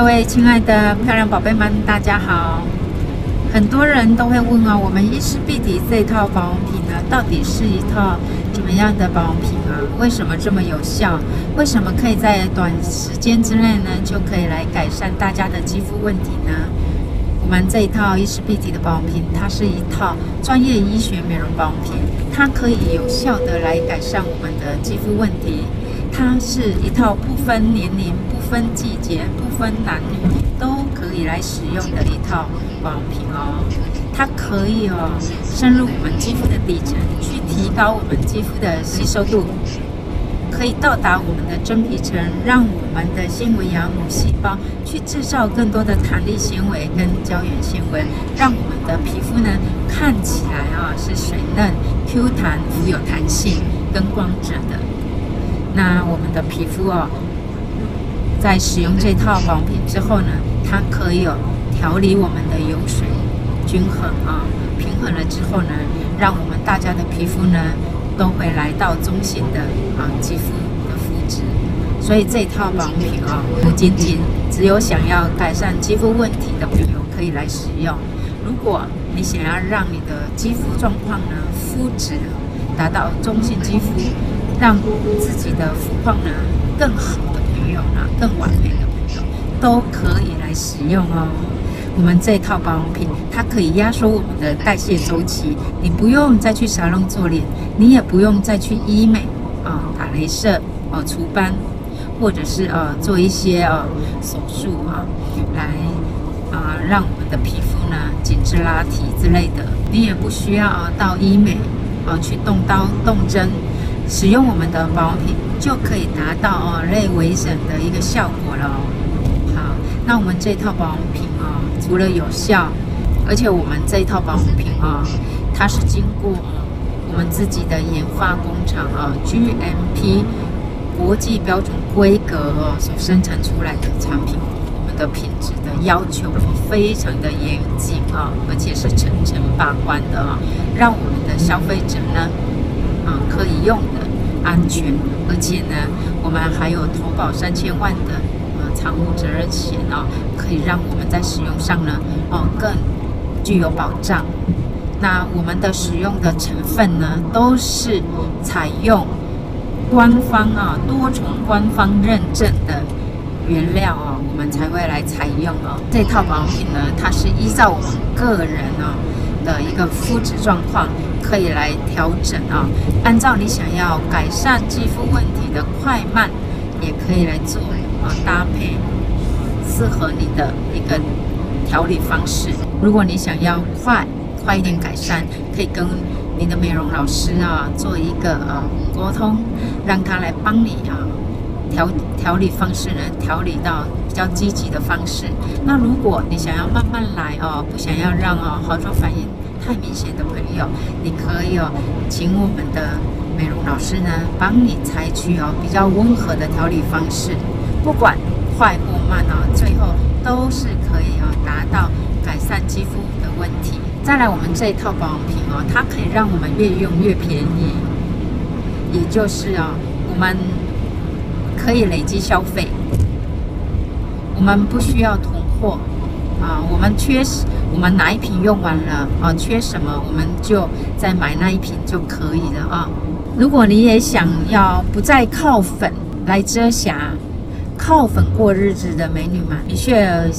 各位亲爱的漂亮宝贝们，大家好。很多人都会问啊，我们伊丝碧媞这套保养品呢，到底是一套怎么样的保养品啊？为什么这么有效？为什么可以在短时间之内呢，就可以来改善大家的肌肤问题呢？我们这一套伊丝碧媞的保养品，它是一套专业医学美容保养品，它可以有效的来改善我们的肌肤问题。它是一套不分年龄、分季节、不分男女都可以来使用的一套保养品哦。它可以哦深入我们肌肤的底层，去提高我们肌肤的吸收度，可以到达我们的真皮层，让我们的纤维芽母细胞去制造更多的弹力纤维跟胶原纤维，让我们的皮肤呢看起来啊是水嫩、Q 弹、富有弹性跟光泽的。那我们的皮肤哦，在使用这套保养品之后呢，它可以有调理我们的油水均衡啊，平衡了之后呢，让我们大家的皮肤呢都会来到中性的啊肌肤的肤质。所以这套保养品啊，不仅仅只有想要改善肌肤问题的朋友可以来使用。如果你想要让你的肌肤状况呢，肤质达到中性肌肤。让自己的肤况呢更好的，更完美的朋友都可以来使用哦。我们这套保养品，它可以压缩我们的代谢周期，你不用再去沙龙做脸，你也不用再去医美啊，打镭射哦，除斑，或者是呃做一些呃手术啊，来啊让我们的皮肤呢紧致拉提之类的，你也不需要到医美啊去动刀动针。使用我们的保养品就可以达到哦类微整的一个效果了。好，那我们这套保养品啊，除了有效，而且我们这套保养品啊，它是经过我们自己的研发工厂啊 GMP 国际标准规格哦所生产出来的产品，我们的品质的要求非常的严谨啊，而且是层层把关的啊，让我们的消费者呢。啊，可以用的，安全，而且呢，我们还有投保三千万的呃产物责任险哦，可以让我们在使用上呢哦更具有保障。那我们的使用的成分呢，都是采用官方啊多重官方认证的原料啊，我们才会来采用哦。这套保养品呢，它是依照我们个人啊。的一个肤质状况可以来调整啊，按照你想要改善肌肤问题的快慢，也可以来做啊搭配，适合你的一个调理方式。如果你想要快快一点改善，可以跟你的美容老师啊做一个啊沟通，让他来帮你啊。调调理方式呢，调理到比较积极的方式。那如果你想要慢慢来哦，不想要让哦好转反应太明显的朋友，你可以哦，请我们的美容老师呢，帮你采取哦比较温和的调理方式，不管快或慢哦，最后都是可以哦达到改善肌肤的问题。再来，我们这一套保养品哦，它可以让我们越用越便宜，也就是哦，我们。可以累积消费，我们不需要囤货啊。我们缺什，我们哪一瓶用完了啊？缺什么，我们就再买那一瓶就可以了啊。如果你也想要不再靠粉来遮瑕、靠粉过日子的美女们，米雪儿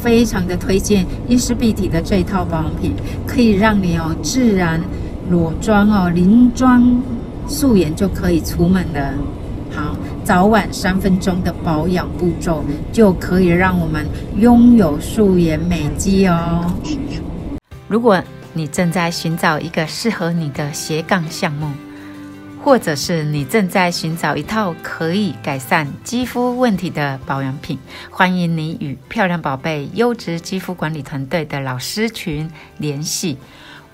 非常的推荐伊诗碧媞的这一套保养品，可以让你哦自然裸妆哦，零妆素颜就可以出门的。好。早晚三分钟的保养步骤，就可以让我们拥有素颜美肌哦。如果你正在寻找一个适合你的斜杠项目，或者是你正在寻找一套可以改善肌肤问题的保养品，欢迎你与漂亮宝贝优质肌肤管理团队的老师群联系。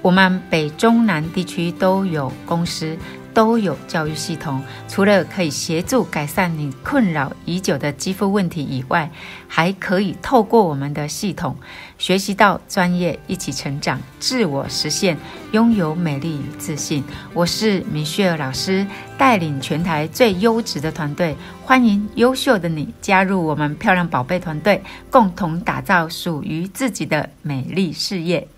我们北中南地区都有公司。都有教育系统，除了可以协助改善你困扰已久的肌肤问题以外，还可以透过我们的系统学习到专业，一起成长，自我实现，拥有美丽与自信。我是米雪儿老师，带领全台最优质的团队，欢迎优秀的你加入我们漂亮宝贝团队，共同打造属于自己的美丽事业。